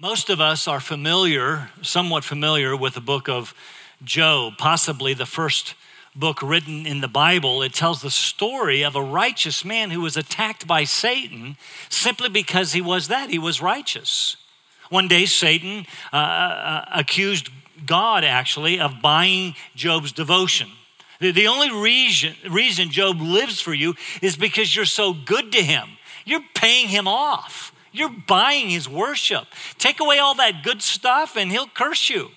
Most of us are familiar, somewhat familiar, with the book of Job, possibly the first book written in the Bible. It tells the story of a righteous man who was attacked by Satan simply because he was that, he was righteous. One day, Satan uh, uh, accused God actually of buying Job's devotion. The, the only reason, reason Job lives for you is because you're so good to him. You're paying him off. You're buying his worship. Take away all that good stuff and he'll curse you.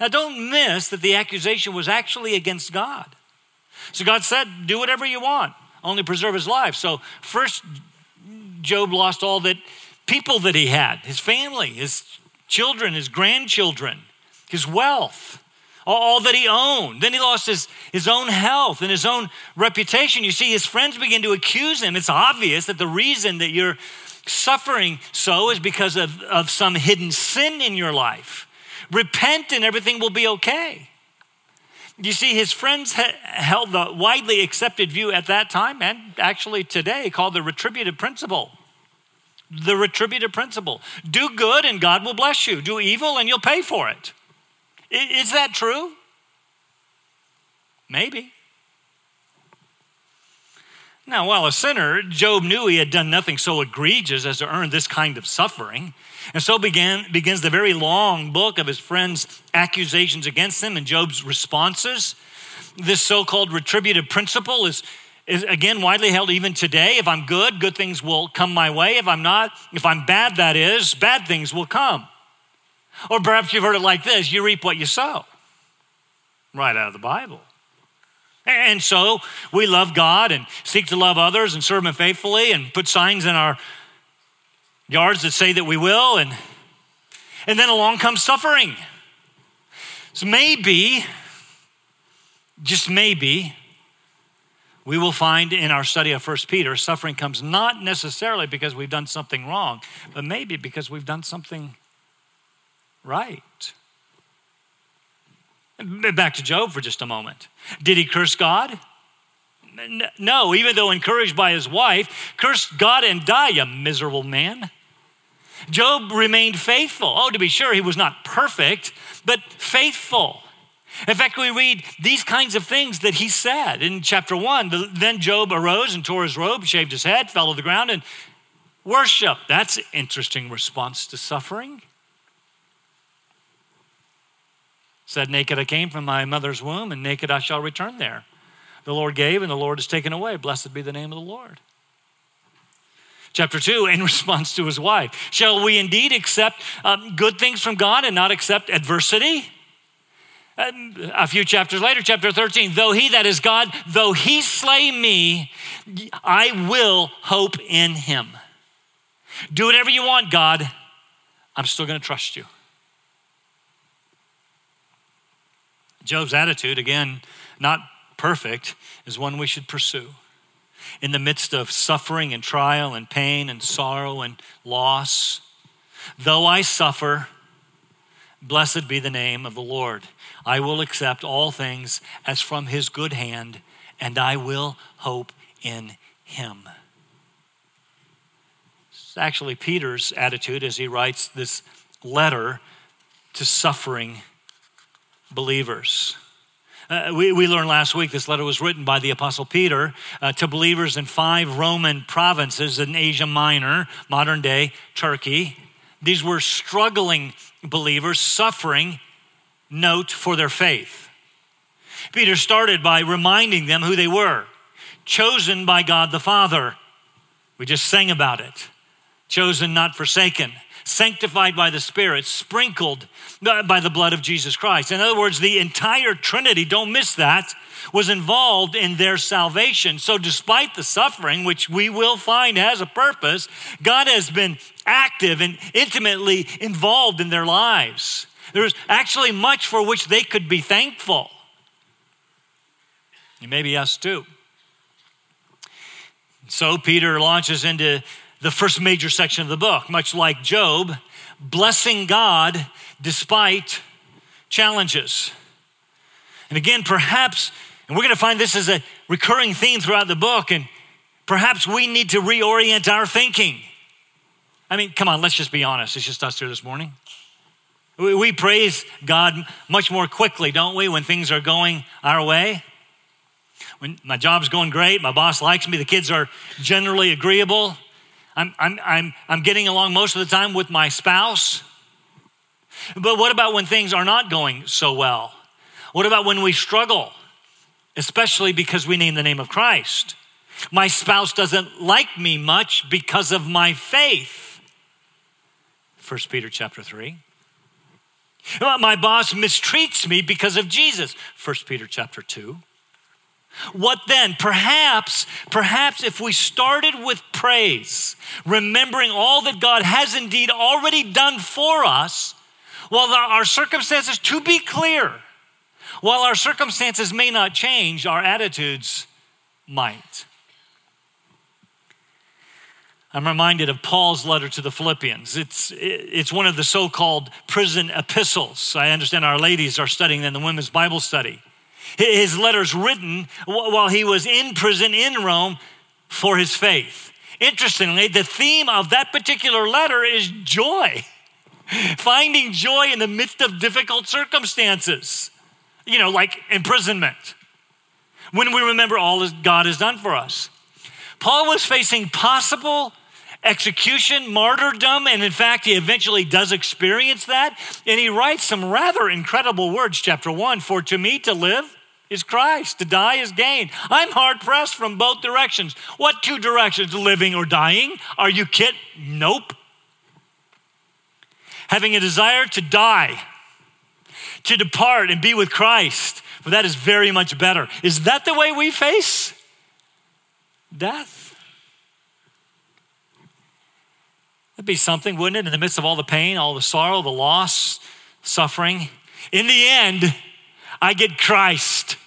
Now, don't miss that the accusation was actually against God. So God said, Do whatever you want, only preserve his life. So, first, Job lost all that people that he had his family, his children, his grandchildren, his wealth, all that he owned. Then he lost his, his own health and his own reputation. You see, his friends begin to accuse him. It's obvious that the reason that you're suffering so is because of, of some hidden sin in your life. Repent and everything will be okay. You see, his friends held the widely accepted view at that time and actually today called the retributive principle. The retributive principle. Do good and God will bless you. Do evil and you'll pay for it. Is that true? Maybe. Now, while a sinner, Job knew he had done nothing so egregious as to earn this kind of suffering. And so began, begins the very long book of his friends' accusations against him and Job's responses. This so called retributive principle is, is again widely held even today. If I'm good, good things will come my way. If I'm not, if I'm bad, that is, bad things will come. Or perhaps you've heard it like this you reap what you sow. Right out of the Bible. And so we love God and seek to love others and serve Him faithfully and put signs in our yards that say that we will. And, and then along comes suffering. So maybe, just maybe, we will find in our study of First Peter, suffering comes not necessarily because we've done something wrong, but maybe because we've done something right. Back to Job for just a moment. Did he curse God? No, even though encouraged by his wife, cursed God and die, you miserable man. Job remained faithful. Oh, to be sure, he was not perfect, but faithful. In fact, we read these kinds of things that he said in chapter one. Then Job arose and tore his robe, shaved his head, fell to the ground, and worshiped. That's an interesting response to suffering. Said, Naked I came from my mother's womb, and naked I shall return there. The Lord gave, and the Lord has taken away. Blessed be the name of the Lord. Chapter 2, in response to his wife, shall we indeed accept um, good things from God and not accept adversity? Um, a few chapters later, chapter 13, though he that is God, though he slay me, I will hope in him. Do whatever you want, God. I'm still going to trust you. Job's attitude, again, not perfect, is one we should pursue. In the midst of suffering and trial and pain and sorrow and loss, though I suffer, blessed be the name of the Lord. I will accept all things as from his good hand, and I will hope in him. It's actually Peter's attitude as he writes this letter to suffering believers. Uh, we, we learned last week this letter was written by the Apostle Peter uh, to believers in five Roman provinces in Asia Minor, modern day Turkey. These were struggling believers, suffering, note, for their faith. Peter started by reminding them who they were chosen by God the Father. We just sang about it. Chosen, not forsaken sanctified by the Spirit, sprinkled by the blood of Jesus Christ. In other words, the entire Trinity, don't miss that, was involved in their salvation. So, despite the suffering, which we will find has a purpose, God has been active and intimately involved in their lives. There's actually much for which they could be thankful. And maybe us too. So Peter launches into the first major section of the book, much like Job, blessing God despite challenges. And again, perhaps, and we're going to find this as a recurring theme throughout the book, and perhaps we need to reorient our thinking. I mean, come on, let's just be honest. It's just us here this morning. We, we praise God much more quickly, don't we, when things are going our way? When my job's going great, my boss likes me, the kids are generally agreeable, I'm, I'm, I'm, I'm getting along most of the time with my spouse. But what about when things are not going so well? What about when we struggle, especially because we name the name of Christ? My spouse doesn't like me much because of my faith. 1 Peter chapter 3. My boss mistreats me because of Jesus. 1 Peter chapter 2. What then? Perhaps, perhaps if we started with praise, remembering all that God has indeed already done for us, while our circumstances, to be clear, while our circumstances may not change, our attitudes might. I'm reminded of Paul's letter to the Philippians. It's, it's one of the so called prison epistles. I understand our ladies are studying in the women's Bible study. His letters written while he was in prison in Rome for his faith. Interestingly, the theme of that particular letter is joy, finding joy in the midst of difficult circumstances, you know, like imprisonment, when we remember all that God has done for us. Paul was facing possible execution, martyrdom, and in fact, he eventually does experience that. And he writes some rather incredible words, chapter one For to me to live is Christ, to die is gain. I'm hard pressed from both directions. What two directions, living or dying? Are you kid? Nope. Having a desire to die, to depart and be with Christ, for that is very much better. Is that the way we face death? That'd be something, wouldn't it? In the midst of all the pain, all the sorrow, the loss, suffering. In the end, I get Christ.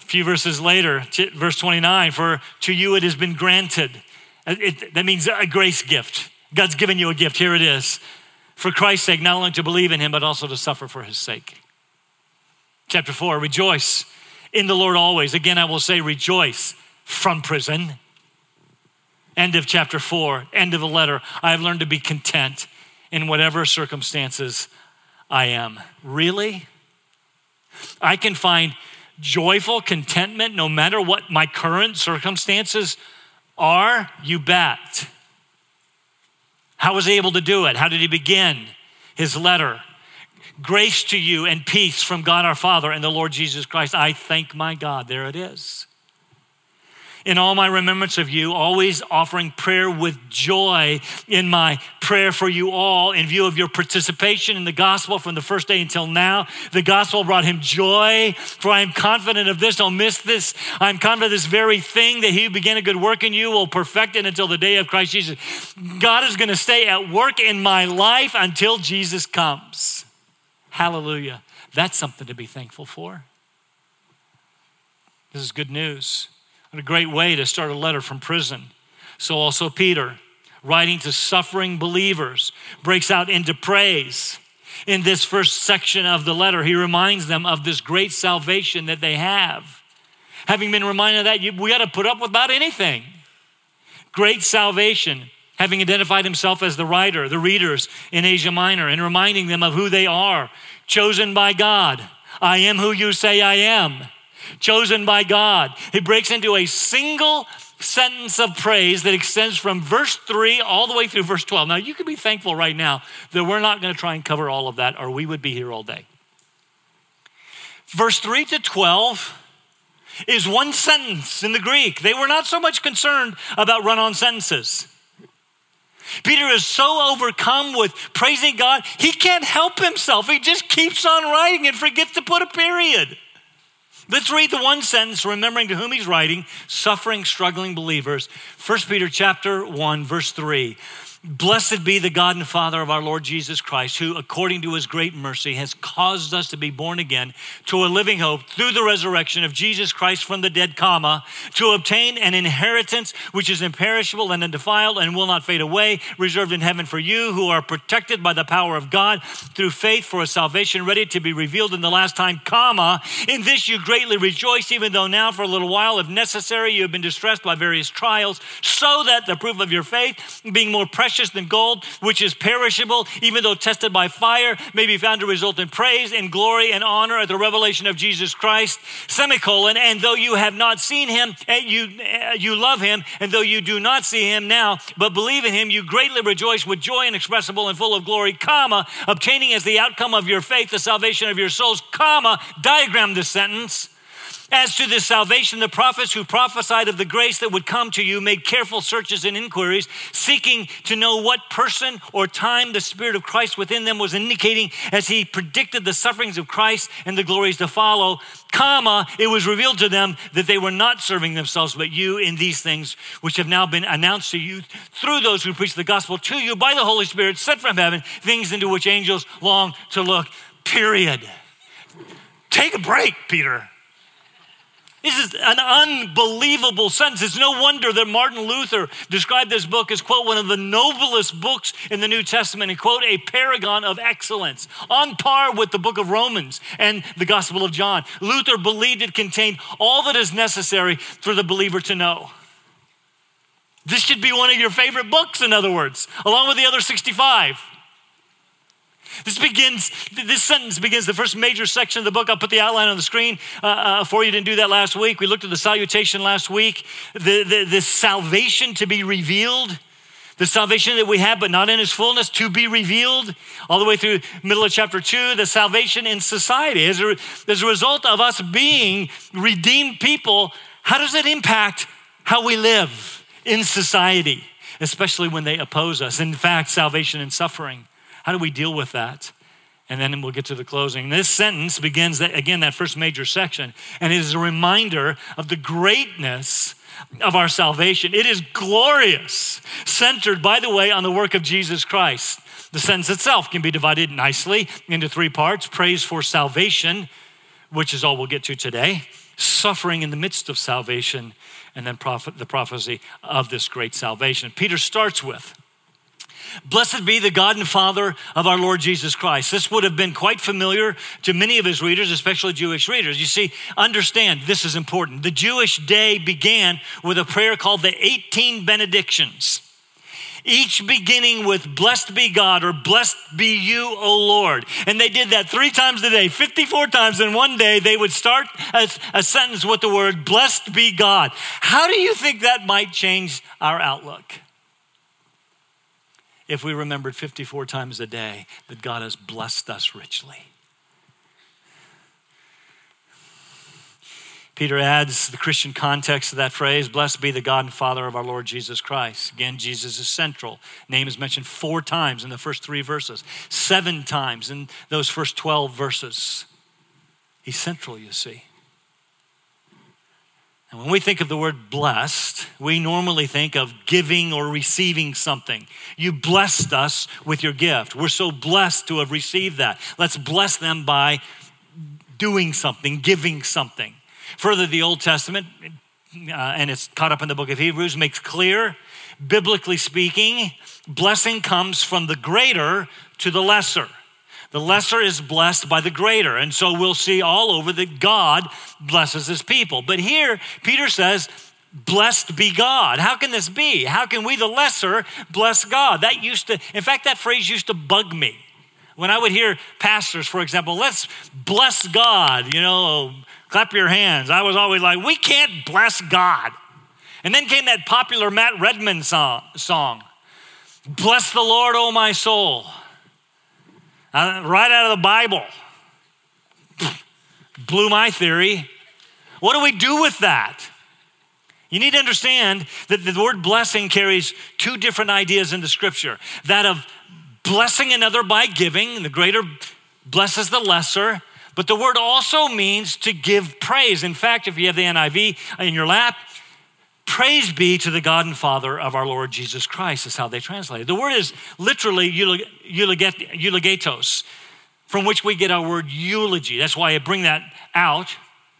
A few verses later, verse 29 For to you it has been granted. Uh, it, that means a grace gift. God's given you a gift. Here it is. For Christ's sake, not only to believe in him, but also to suffer for his sake. Chapter 4 Rejoice in the Lord always. Again, I will say, rejoice from prison End of chapter four, end of the letter. I have learned to be content in whatever circumstances I am. Really? I can find joyful contentment no matter what my current circumstances are? You bet. How was he able to do it? How did he begin his letter? Grace to you and peace from God our Father and the Lord Jesus Christ. I thank my God. There it is in all my remembrance of you, always offering prayer with joy in my prayer for you all in view of your participation in the gospel from the first day until now. The gospel brought him joy, for I am confident of this. Don't miss this. I'm confident of this very thing that he who began a good work in you will perfect it until the day of Christ Jesus. God is going to stay at work in my life until Jesus comes. Hallelujah. That's something to be thankful for. This is good news. A great way to start a letter from prison. So, also, Peter, writing to suffering believers, breaks out into praise. In this first section of the letter, he reminds them of this great salvation that they have. Having been reminded of that, we got to put up with about anything. Great salvation, having identified himself as the writer, the readers in Asia Minor, and reminding them of who they are, chosen by God. I am who you say I am chosen by God. He breaks into a single sentence of praise that extends from verse 3 all the way through verse 12. Now, you can be thankful right now that we're not going to try and cover all of that, or we would be here all day. Verse 3 to 12 is one sentence in the Greek. They were not so much concerned about run on sentences. Peter is so overcome with praising God, he can't help himself. He just keeps on writing and forgets to put a period. Let's read the one sentence, remembering to whom he's writing, suffering, struggling believers. 1 Peter chapter 1, verse 3. Blessed be the God and Father of our Lord Jesus Christ, who, according to his great mercy, has caused us to be born again to a living hope through the resurrection of Jesus Christ from the dead, comma, to obtain an inheritance which is imperishable and undefiled and will not fade away, reserved in heaven for you, who are protected by the power of God through faith for a salvation ready to be revealed in the last time, comma. In this you greatly rejoice, even though now for a little while, if necessary, you have been distressed by various trials, so that the proof of your faith, being more precious precious than gold, which is perishable, even though tested by fire, may be found to result in praise and glory and honor at the revelation of Jesus Christ. Semicolon, and though you have not seen him, and you, eh, you love him, and though you do not see him now, but believe in him, you greatly rejoice with joy inexpressible and full of glory, comma, obtaining as the outcome of your faith the salvation of your souls, comma, diagram this sentence as to this salvation, the prophets who prophesied of the grace that would come to you made careful searches and inquiries, seeking to know what person or time the Spirit of Christ within them was indicating as he predicted the sufferings of Christ and the glories to follow. Comma, it was revealed to them that they were not serving themselves, but you in these things which have now been announced to you through those who preach the gospel to you by the Holy Spirit sent from heaven, things into which angels long to look. Period. Take a break, Peter. This is an unbelievable sentence. It's no wonder that Martin Luther described this book as, quote, one of the noblest books in the New Testament, and, quote, a paragon of excellence, on par with the book of Romans and the Gospel of John. Luther believed it contained all that is necessary for the believer to know. This should be one of your favorite books, in other words, along with the other 65. This begins, this sentence begins the first major section of the book. I'll put the outline on the screen uh, uh, for you. Didn't do that last week. We looked at the salutation last week. The, the, the salvation to be revealed, the salvation that we have, but not in its fullness, to be revealed, all the way through middle of chapter two, the salvation in society. As a, as a result of us being redeemed people, how does it impact how we live in society, especially when they oppose us? In fact, salvation and suffering. How do we deal with that? And then we'll get to the closing. This sentence begins, that, again, that first major section, and it is a reminder of the greatness of our salvation. It is glorious, centered, by the way, on the work of Jesus Christ. The sentence itself can be divided nicely into three parts praise for salvation, which is all we'll get to today, suffering in the midst of salvation, and then prophet, the prophecy of this great salvation. Peter starts with Blessed be the God and Father of our Lord Jesus Christ. This would have been quite familiar to many of his readers, especially Jewish readers. You see, understand this is important. The Jewish day began with a prayer called the 18 benedictions each beginning with blessed be God or blessed be you, O Lord. And they did that three times a day, 54 times in one day. They would start a, a, sentence with the word blessed be God. How do you think that might change our outlook? If we remembered 54 times a day that God has blessed us richly. Peter adds the Christian context to that phrase Blessed be the God and Father of our Lord Jesus Christ. Again, Jesus is central. Name is mentioned four times in the first three verses, seven times in those first 12 verses. He's central, you see. And when we think of the word blessed, we normally think of giving or receiving something. You blessed us with your gift. We're so blessed to have received that. Let's bless them by doing something, giving something. Further, the Old Testament, uh, and it's caught up in the book of Hebrews, makes clear, biblically speaking, blessing comes from the greater to the lesser. The lesser is blessed by the greater. And so we'll see all over that God blesses his people. But here, Peter says, Blessed be God. How can this be? How can we, the lesser, bless God? That used to, in fact, that phrase used to bug me. When I would hear pastors, for example, let's bless God, you know, clap your hands. I was always like, we can't bless God. And then came that popular Matt Redman song, song Bless the Lord, O my soul uh, right out of the Bible. Blew my theory. What do we do with that? You need to understand that the word blessing carries two different ideas in the scripture that of blessing another by giving, the greater blesses the lesser, but the word also means to give praise. In fact, if you have the NIV in your lap, Praise be to the God and Father of our Lord Jesus Christ, is how they translate it. The word is literally eulogetos, from which we get our word eulogy. That's why I bring that out,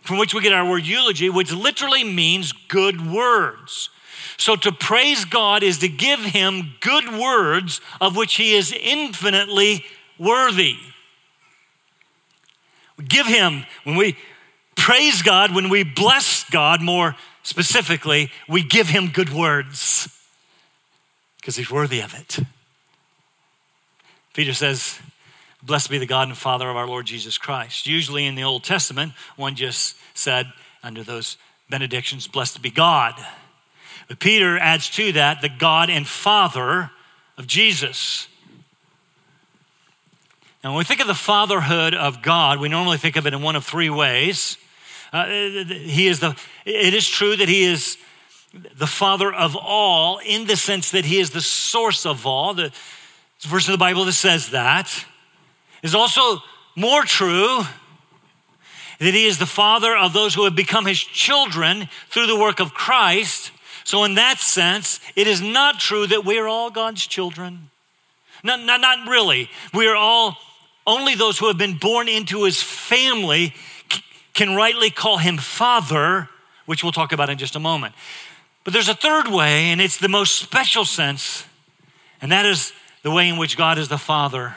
from which we get our word eulogy, which literally means good words. So to praise God is to give him good words of which he is infinitely worthy. Give him, when we praise God, when we bless God more specifically, we give him good words because he's worthy of it. Peter says, Blessed be the God and Father of our Lord Jesus Christ. Usually in the Old Testament, one just said, under those benedictions, Blessed be God. But Peter adds to that the God and Father of Jesus. Now, when we think of the fatherhood of God, we normally think of it in one of three ways. Uh, he is the, it is true that he is the father of all in the sense that he is the source of all. The verse of the Bible that says that is also more true that he is the father of those who have become his children through the work of Christ. So, in that sense, it is not true that we are all God's children. Not, not, not really. We are all, only those who have been born into his family can rightly call him father, which we'll talk about in just a moment. But there's a third way, and it's the most special sense, and that is the way in which God is the father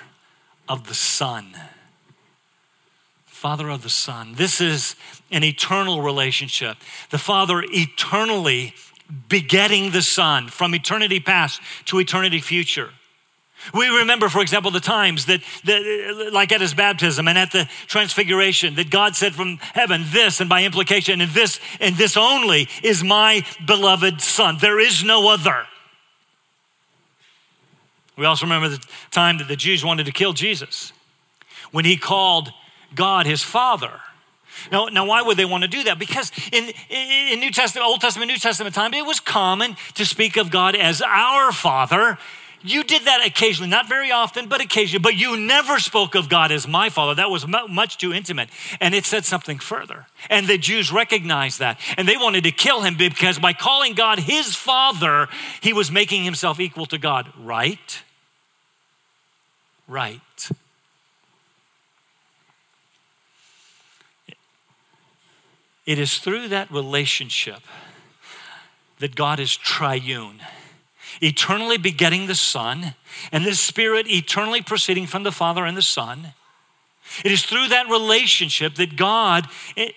of the Son. Father of the Son. This is an eternal relationship. The Father eternally begetting the Son from eternity past to eternity future. We remember, for example, the times that, that, like at his baptism and at the transfiguration, that God said from heaven, This, and by implication, and this, and this only is my beloved Son. There is no other. We also remember the time that the Jews wanted to kill Jesus when he called God his Father. Now, now, why would they want to do that? Because in, in New Testament, Old Testament, New Testament time, it was common to speak of God as our Father. You did that occasionally, not very often, but occasionally. But you never spoke of God as my Father. That was much too intimate. And it said something further. And the Jews recognized that. And they wanted to kill him because by calling God his Father, he was making himself equal to God. Right? Right. It is through that relationship that God is triune, eternally begetting the Son, and the Spirit eternally proceeding from the Father and the Son. It is through that relationship that God eh,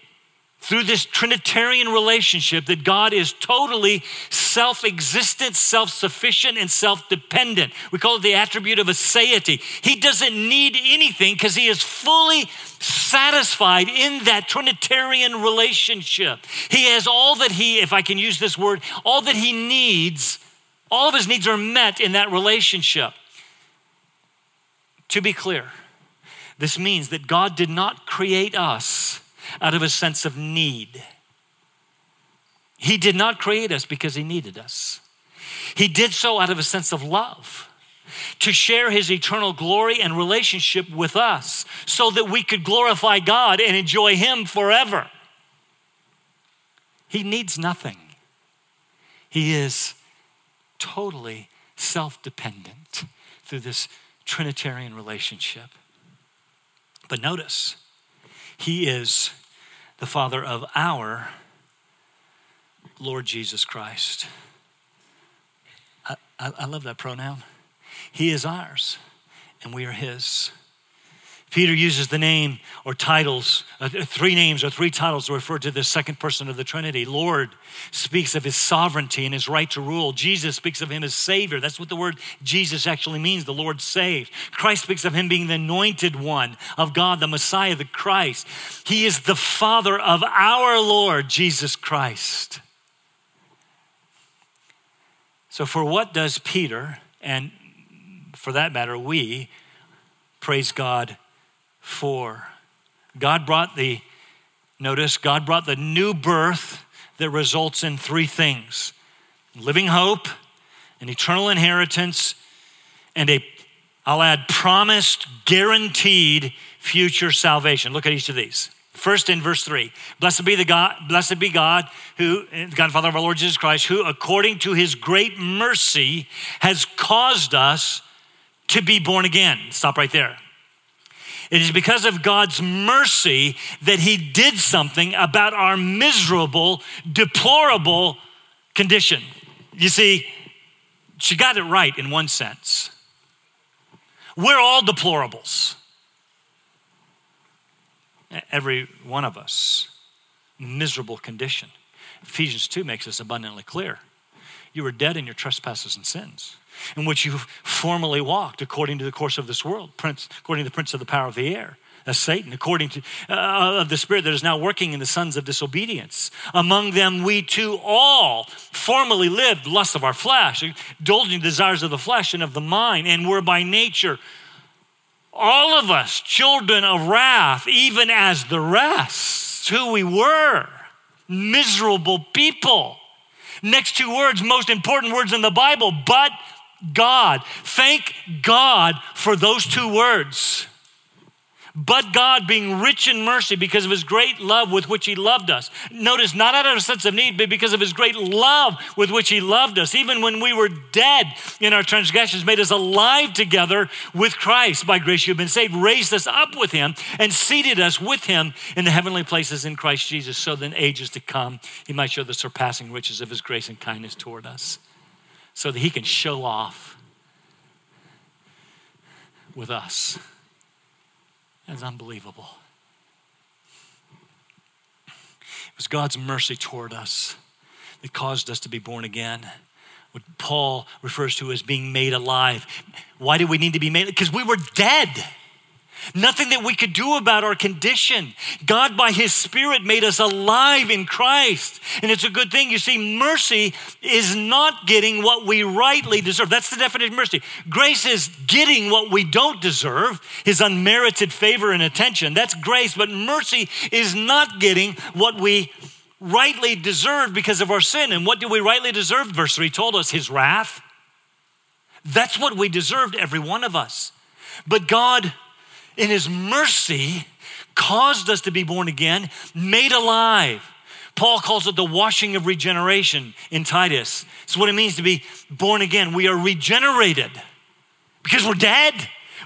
through this Trinitarian relationship that God is totally self existent, self sufficient, and self dependent. We call it the attribute of aseity. He doesn't need anything because he is fully satisfied in that Trinitarian relationship. He has all that he, if I can use this word, all that he needs, all of his needs are met in that relationship. To be clear, this means that God did not create us out of a sense of need. He did not create us because he needed us. He did so out of a sense of love to share his eternal glory and relationship with us so that we could glorify God and enjoy him forever. He needs nothing. He is totally self dependent through this Trinitarian relationship. But notice, he is the Father of our Lord Jesus Christ. I, I, I love that pronoun. He is ours, and we are His. Peter uses the name or titles, uh, three names or three titles to refer to the second person of the Trinity. Lord speaks of his sovereignty and his right to rule. Jesus speaks of him as Savior. That's what the word Jesus actually means, the Lord saved. Christ speaks of him being the anointed one of God, the Messiah, the Christ. He is the Father of our Lord, Jesus Christ. So, for what does Peter, and for that matter, we, praise God for. God brought the, notice, God brought the new birth that results in three things living hope, an eternal inheritance, and a, I'll add, promised, guaranteed future salvation. Look at each of these. First in verse three, blessed be the God, blessed be God, who eh, the God Father of our Lord Jesus Christ, who according to his great mercy has caused us to be born again. Stop right there. It is because of God's mercy that He did something about our miserable, deplorable condition. You see, she got it right in one sense. We're all deplorables. Every one of us, miserable condition. Ephesians 2 makes this abundantly clear. You were dead in your trespasses and sins in which you formerly walked according to the course of this world, prince, according to the prince of the power of the air. That's Satan, according to uh, of the spirit that is now working in the sons of disobedience. Among them, we too all formerly lived lust of our flesh, indulging desires of the flesh and of the mind, and were by nature all of us children of wrath, even as the rest. Who we were, miserable people. Next two words, most important words in the Bible, but God. Thank God for those two words. But God, being rich in mercy because of his great love with which he loved us. Notice, not out of a sense of need, but because of his great love with which he loved us. Even when we were dead in our transgressions, made us alive together with Christ. By grace you've been saved, raised us up with him, and seated us with him in the heavenly places in Christ Jesus, so that in ages to come he might show the surpassing riches of his grace and kindness toward us so that he can show off with us. That's unbelievable. It was God's mercy toward us that caused us to be born again. What Paul refers to as being made alive. Why did we need to be made? Because we were dead. Nothing that we could do about our condition. God, by His Spirit, made us alive in Christ. And it's a good thing. You see, mercy is not getting what we rightly deserve. That's the definition of mercy. Grace is getting what we don't deserve, His unmerited favor and attention. That's grace. But mercy is not getting what we rightly deserve because of our sin. And what do we rightly deserve? Verse 3 told us His wrath. That's what we deserved, every one of us. But God in his mercy, caused us to be born again, made alive. Paul calls it the washing of regeneration in Titus. It's what it means to be born again. We are regenerated because we're dead.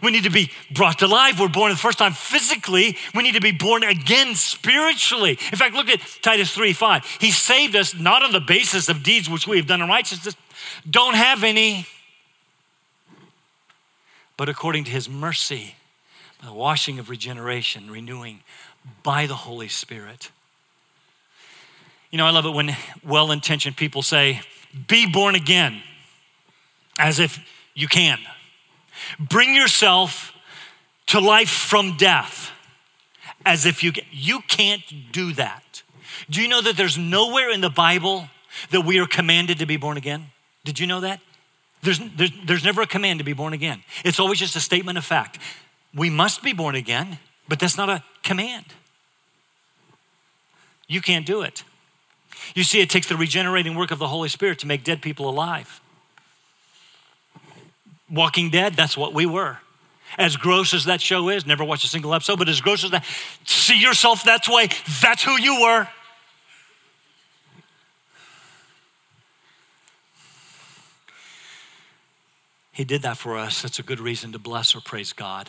We need to be brought to life. We're born the first time physically. We need to be born again spiritually. In fact, look at Titus 3 5. He saved us not on the basis of deeds which we have done in righteousness, don't have any, but according to his mercy the washing of regeneration, renewing by the Holy Spirit. You know, I love it when well intentioned people say, be born again, as if you can. Bring yourself to life from death, as if you can. You can't do that. Do you know that there's nowhere in the Bible that we are commanded to be born again? Did you know that? There's, there's, there's never a command to be born again. It's always just a statement of fact we must be born again, but that's not a command. You can't do it. You see, it takes the regenerating work of the Holy Spirit to make dead people alive. Walking Dead, that's what we were. As gross as that show is, never watched a single episode, but as gross as that, see yourself that way, that's who you were. He did that for us. That's a good reason to bless or praise God.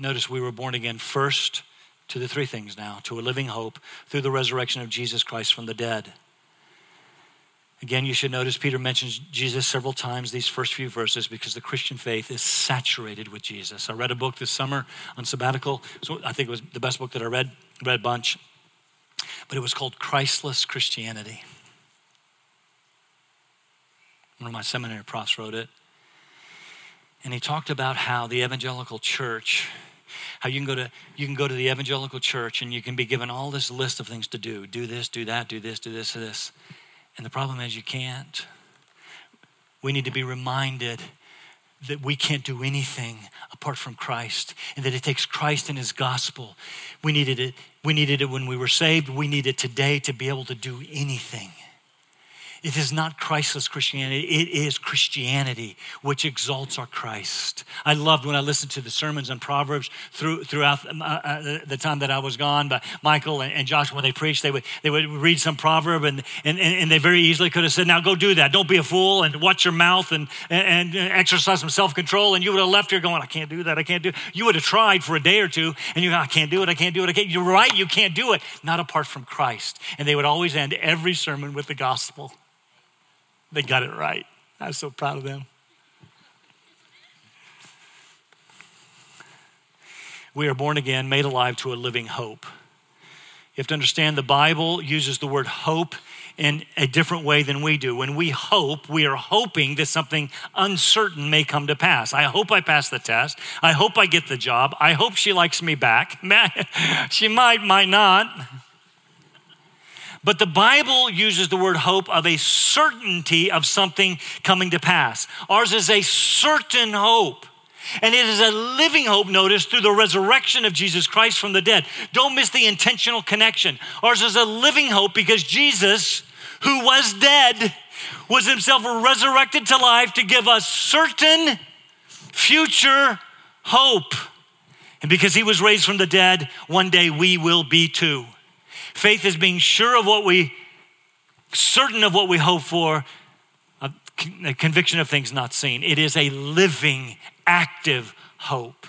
Notice we were born again first to the three things now to a living hope through the resurrection of Jesus Christ from the dead. Again, you should notice Peter mentions Jesus several times these first few verses because the Christian faith is saturated with Jesus. I read a book this summer on sabbatical. So I think it was the best book that I read, read a bunch. But it was called Christless Christianity. One of my seminary profs wrote it. And he talked about how the evangelical church how you can go to you can go to the evangelical church and you can be given all this list of things to do. Do this do that do this do this do this. And the problem is you can't. We need to be reminded that we can't do anything apart from Christ and that it takes Christ and his gospel. We needed it we needed it when we were saved. We need it today to be able to do anything It is not Christless Christianity. It is Christianity which exalts our Christ. I loved when I listened to the sermons on Proverbs through, throughout uh, uh, the time that I was gone. But Michael and, Josh, when they preached, they would, they would read some proverb and, and, and they very easily could have said, Now go do that. Don't be a fool and watch your mouth and, and, exercise some self control. And you would have left here going, I can't do that. I can't do it. You would have tried for a day or two and you go, I can't do it. I can't do it. I can't. You're right. You can't do it. Not apart from Christ. And they would always end every sermon with the gospel. They got it right. I was so proud of them. We are born again, made alive to a living hope. You have to understand the Bible uses the word hope in a different way than we do. When we hope, we are hoping that something uncertain may come to pass. I hope I pass the test. I hope I get the job. I hope she likes me back. she might, might not. But the Bible uses the word hope of a certainty of something coming to pass. Ours is a certain hope. And it is a living hope, notice, through the resurrection of Jesus Christ from the dead. Don't miss the intentional connection. Ours is a living hope because Jesus, who was dead, was himself resurrected to life to give us certain future hope. And because he was raised from the dead, one day we will be too. Faith is being sure of what we, certain of what we hope for, a conviction of things not seen. It is a living, active hope.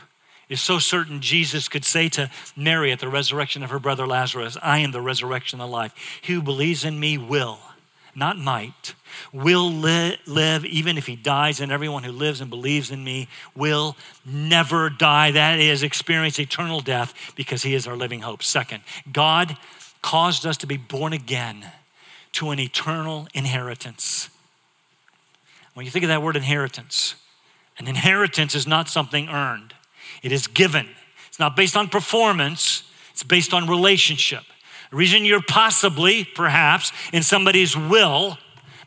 It's so certain Jesus could say to Mary at the resurrection of her brother Lazarus, I am the resurrection and life. He who believes in me will, not might, will li- live even if he dies, and everyone who lives and believes in me will never die. That is, experience eternal death because he is our living hope. Second, God caused us to be born again to an eternal inheritance. When you think of that word inheritance, an inheritance is not something earned, it is given. It's not based on performance, it's based on relationship. The reason you're possibly, perhaps, in somebody's will,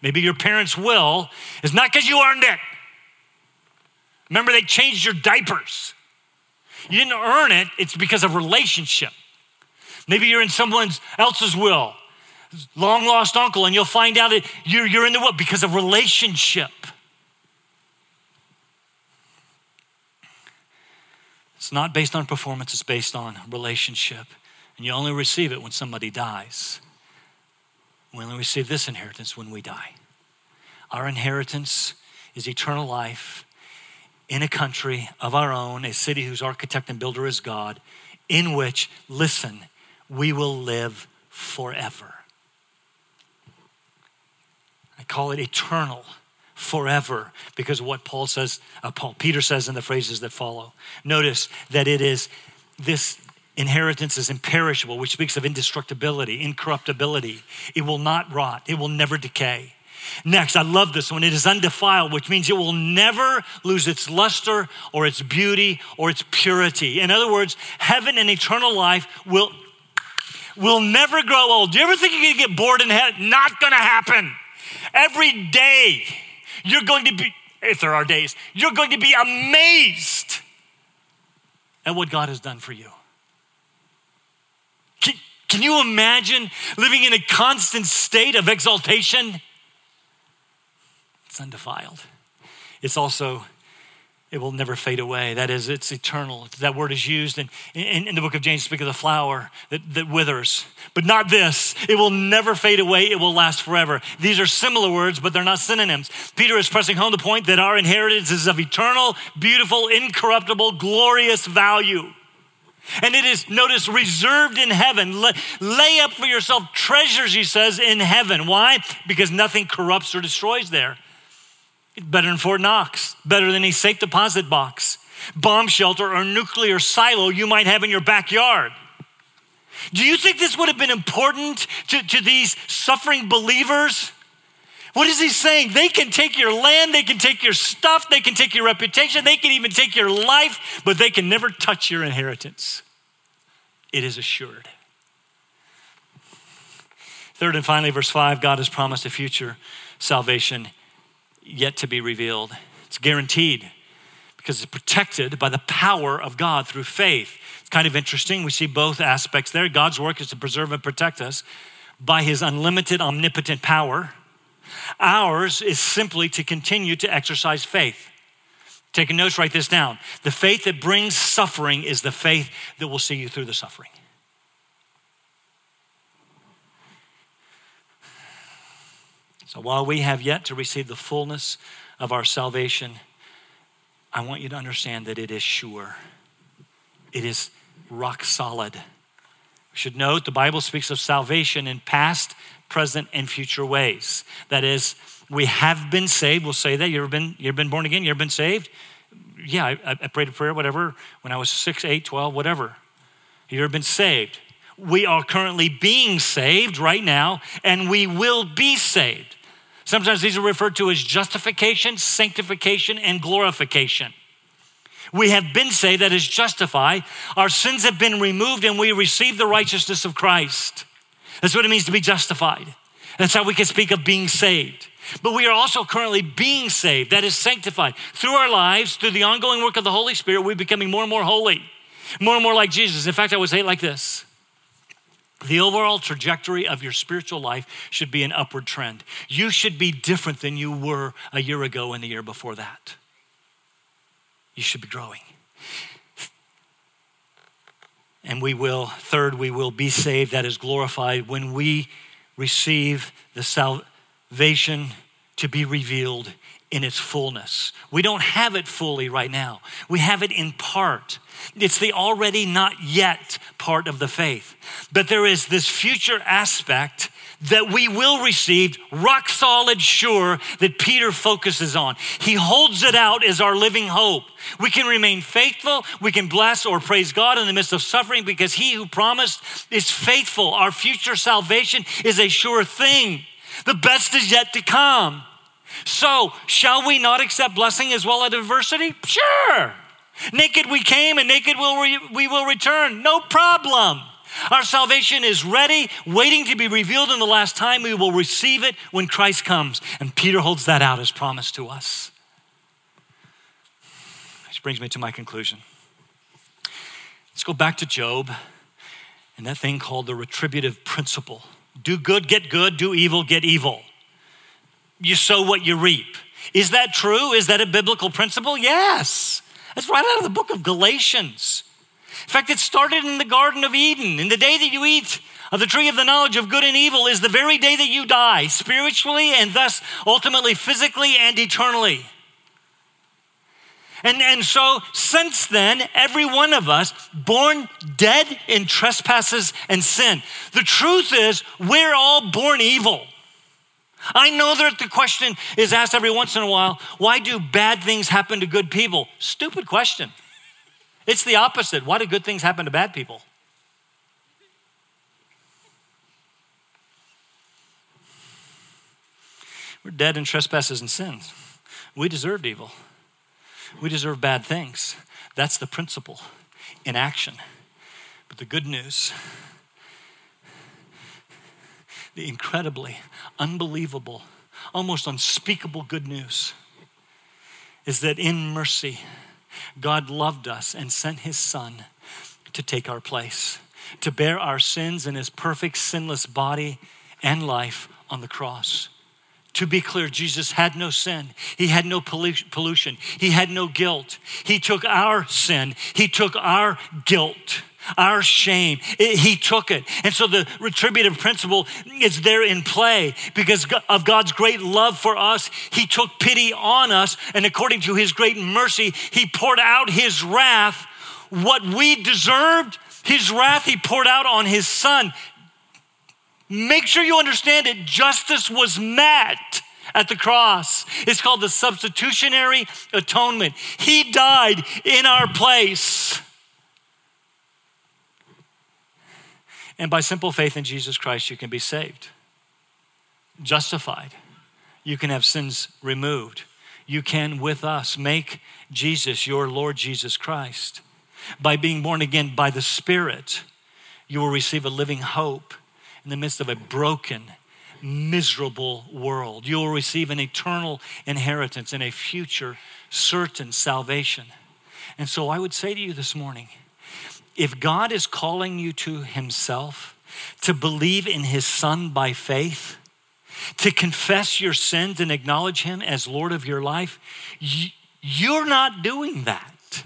maybe your parents' will, is not because you earned it. Remember, they changed your diapers. You didn't earn it, it's because of relationship. Maybe you're in someone else's will, long lost uncle, and you'll find out that you're, you're in the will because of relationship. It's not based on performance, it's based on relationship. And you only receive it when somebody dies. We only receive this inheritance when we die. Our inheritance is eternal life in a country of our own, a city whose architect and builder is God, in which, listen, we will live forever. I call it eternal, forever, because of what Paul says, uh, Paul Peter says in the phrases that follow. Notice that it is this inheritance is imperishable, which speaks of indestructibility, incorruptibility. It will not rot, it will never decay. Next, I love this one. It is undefiled, which means it will never lose its luster or its beauty or its purity. In other words, heaven and eternal life will will never grow old. Do you ever think you're gonna get bored in heaven? Not gonna happen. Every day, you're going to be, if there are days, you're going to be amazed at what God has done for you. Can, can you imagine living in a constant state of exaltation? It's undefiled. It's also it will never fade away. That is, it's eternal. That word is used in, in, in, the book of James speak of the flower that, that withers, but not this. It will never fade away. It will last forever. These are similar words, but they're not synonyms. Peter is pressing home the point that our inheritance is of eternal, beautiful, incorruptible, glorious value. And it is, notice, reserved in heaven. Lay up for yourself treasures, he says, in heaven. Why? Because nothing corrupts or destroys there. Better than Fort Knox, better than a safe deposit box, bomb shelter, or nuclear silo you might have in your backyard. Do you think this would have been important to, to these suffering believers? What is he saying? They can take your land, they can take your stuff, they can take your reputation, they can even take your life, but they can never touch your inheritance. It is assured. Third and finally, verse 5 God has promised a future salvation yet to be revealed. It's guaranteed because it's protected by the power of God through faith. It's kind of interesting. We see both aspects there. God's work is to preserve and protect us by his unlimited, omnipotent power. Ours is simply to continue to exercise faith. Take a note, write this down. The faith that brings suffering is the faith that will see you through the suffering. So while we have yet to receive the fullness of our salvation, I want you to understand that it is sure. It is rock solid. We should note the Bible speaks of salvation in past, present, and future ways. That is, we have been saved. We'll say that. You ever been, you ever been born again? You ever been saved? Yeah, I, I prayed a prayer, whatever, when I was 6, 8, 12, whatever. You ever been saved? We are currently being saved right now, and we will be saved. Sometimes these are referred to as justification, sanctification, and glorification. We have been saved, that is justified. Our sins have been removed, and we receive the righteousness of Christ. That's what it means to be justified. That's how we can speak of being saved. But we are also currently being saved, that is sanctified. Through our lives, through the ongoing work of the Holy Spirit, we're becoming more and more holy, more and more like Jesus. In fact, I would say it like this the overall trajectory of your spiritual life should be an upward trend. You should be different than you were a year ago and the year before that. You should be growing. And we will, third, we will be saved, that is glorified, when we receive the salvation to be revealed in its fullness. We don't have it fully right now, we have it in part. It's the already not yet part of the faith. But there is this future aspect that we will receive, rock solid sure, that Peter focuses on. He holds it out as our living hope. We can remain faithful, we can bless or praise God in the midst of suffering because he who promised is faithful. Our future salvation is a sure thing. The best is yet to come. So, shall we not accept blessing as well as adversity? Sure. Naked we came and naked will re- we will return. No problem. Our salvation is ready, waiting to be revealed in the last time. We will receive it when Christ comes. And Peter holds that out as promise to us. Which brings me to my conclusion. Let's go back to Job and that thing called the retributive principle do good, get good, do evil, get evil you sow what you reap. Is that true? Is that a biblical principle? Yes. That's right out of the book of Galatians. In fact, it started in the Garden of Eden. In the day that you eat of the tree of the knowledge of good and evil is the very day that you die, spiritually and thus ultimately physically and eternally. And, and so, since then, every one of us born dead in trespasses and sin. The truth is, we're all born evil. I know that the question is asked every once in a while why do bad things happen to good people? Stupid question. It's the opposite. Why do good things happen to bad people? We're dead in trespasses and sins. We deserved evil. We deserve bad things. That's the principle in action. But the good news the incredibly unbelievable, almost unspeakable good news is that in mercy, God loved us and sent his son to take our place, to bear our sins in his perfect, sinless body and life on the cross. To be clear, Jesus had no sin. He had no pollution. He had no guilt. He took our sin. He took our guilt our shame. It, he took it. And so the retributive principle is there in play because of God's great love for us. He took pity on us, and according to his great mercy, he poured out his wrath. What we deserved, his wrath, he poured out on his son. Make sure you understand it. Justice was met at the cross. It's called the substitutionary atonement. He died in our place. And by simple faith in Jesus Christ, you can be saved, justified. You can have sins removed. You can, with us, make Jesus your Lord Jesus Christ. By being born again by the Spirit, you will receive a living hope in the midst of a broken, miserable world. You will receive an eternal inheritance and a future certain salvation. And so I would say to you this morning, if God is calling you to Himself, to believe in His Son by faith, to confess your sins and acknowledge Him as Lord of your life, you're not doing that.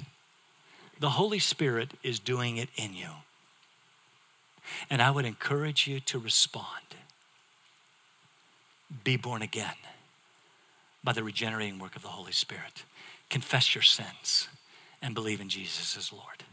The Holy Spirit is doing it in you. And I would encourage you to respond. Be born again by the regenerating work of the Holy Spirit. Confess your sins and believe in Jesus as Lord.